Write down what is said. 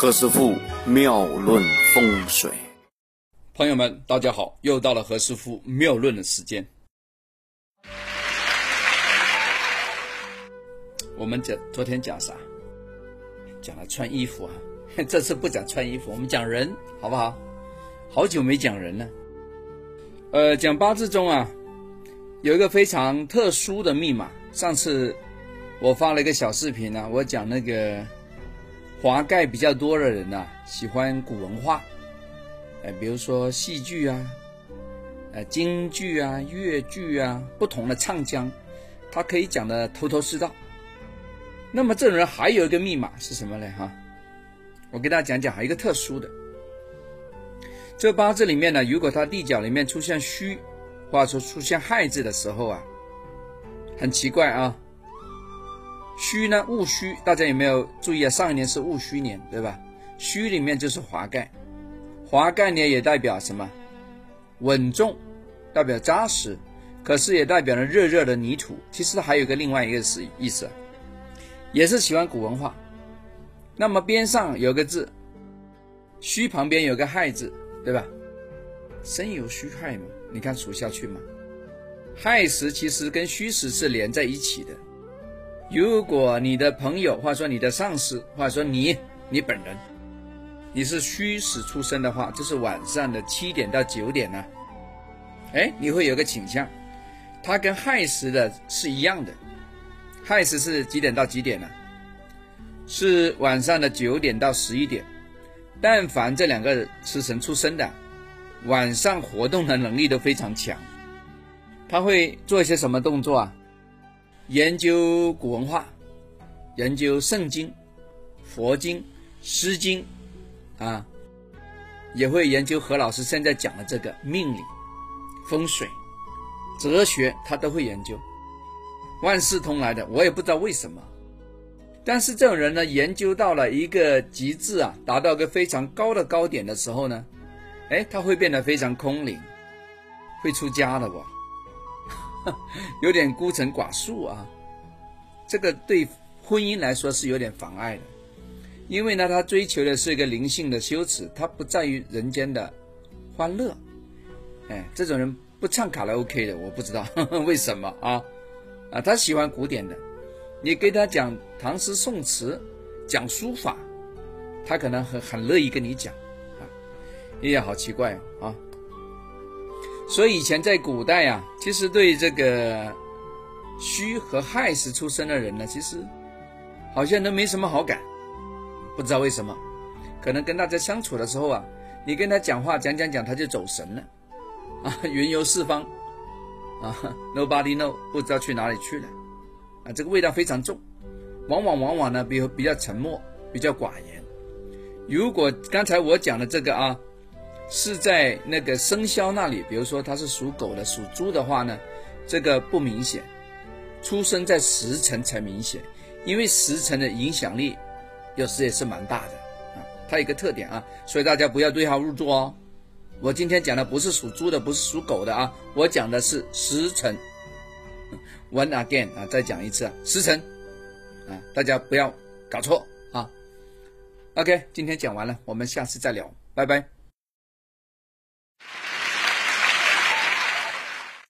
何师傅妙论风水，朋友们，大家好，又到了何师傅妙论的时间。我们讲昨天讲啥？讲了穿衣服啊，这次不讲穿衣服，我们讲人，好不好？好久没讲人了。呃，讲八字中啊，有一个非常特殊的密码。上次我发了一个小视频呢，我讲那个华盖比较多的人呐，喜欢古文化，哎，比如说戏剧啊，呃，京剧啊、越剧啊，不同的唱腔，他可以讲的头头是道。那么这人还有一个密码是什么呢？哈，我给大家讲讲，还有一个特殊的。这八字里面呢，如果他地角里面出现戌，或者说出现亥字的时候啊，很奇怪啊。戌呢，戊戌，大家有没有注意啊？上一年是戊戌年，对吧？戌里面就是华盖，华盖呢也代表什么？稳重，代表扎实，可是也代表了热热的泥土。其实还有个另外一个是意思。也是喜欢古文化，那么边上有个字，戌旁边有个亥字，对吧？生有戌亥嘛，你看数下去嘛，亥时其实跟戌时是连在一起的。如果你的朋友或者说你的上司或者说你你本人，你是虚时出生的话，就是晚上的七点到九点呢，哎，你会有个倾向，它跟亥时的是一样的。亥时是几点到几点呢？是晚上的九点到十一点。但凡这两个时辰出生的，晚上活动的能力都非常强。他会做一些什么动作啊？研究古文化，研究圣经、佛经、诗经，啊，也会研究何老师现在讲的这个命理、风水、哲学，他都会研究。万事通来的，我也不知道为什么，但是这种人呢，研究到了一个极致啊，达到一个非常高的高点的时候呢，哎，他会变得非常空灵，会出家的不？有点孤城寡宿啊，这个对婚姻来说是有点妨碍的，因为呢，他追求的是一个灵性的修持，他不在于人间的欢乐，哎，这种人不唱卡拉 OK 的，我不知道 为什么啊。啊，他喜欢古典的，你给他讲唐诗宋词，讲书法，他可能很很乐意跟你讲，啊，哎呀，好奇怪啊！所以以前在古代呀，其实对这个戌和亥时出生的人呢，其实好像都没什么好感，不知道为什么，可能跟大家相处的时候啊，你跟他讲话讲讲讲，他就走神了，啊，云游四方。啊，Nobody know，不知道去哪里去了，啊，这个味道非常重，往往往往呢，比比较沉默，比较寡言。如果刚才我讲的这个啊，是在那个生肖那里，比如说他是属狗的、属猪的话呢，这个不明显，出生在时辰才明显，因为时辰的影响力有时也是蛮大的啊，它有个特点啊，所以大家不要对号入座哦。我今天讲的不是属猪的，不是属狗的啊，我讲的是时辰。One again 啊，再讲一次啊，时辰啊，大家不要搞错啊。OK，今天讲完了，我们下次再聊，拜拜。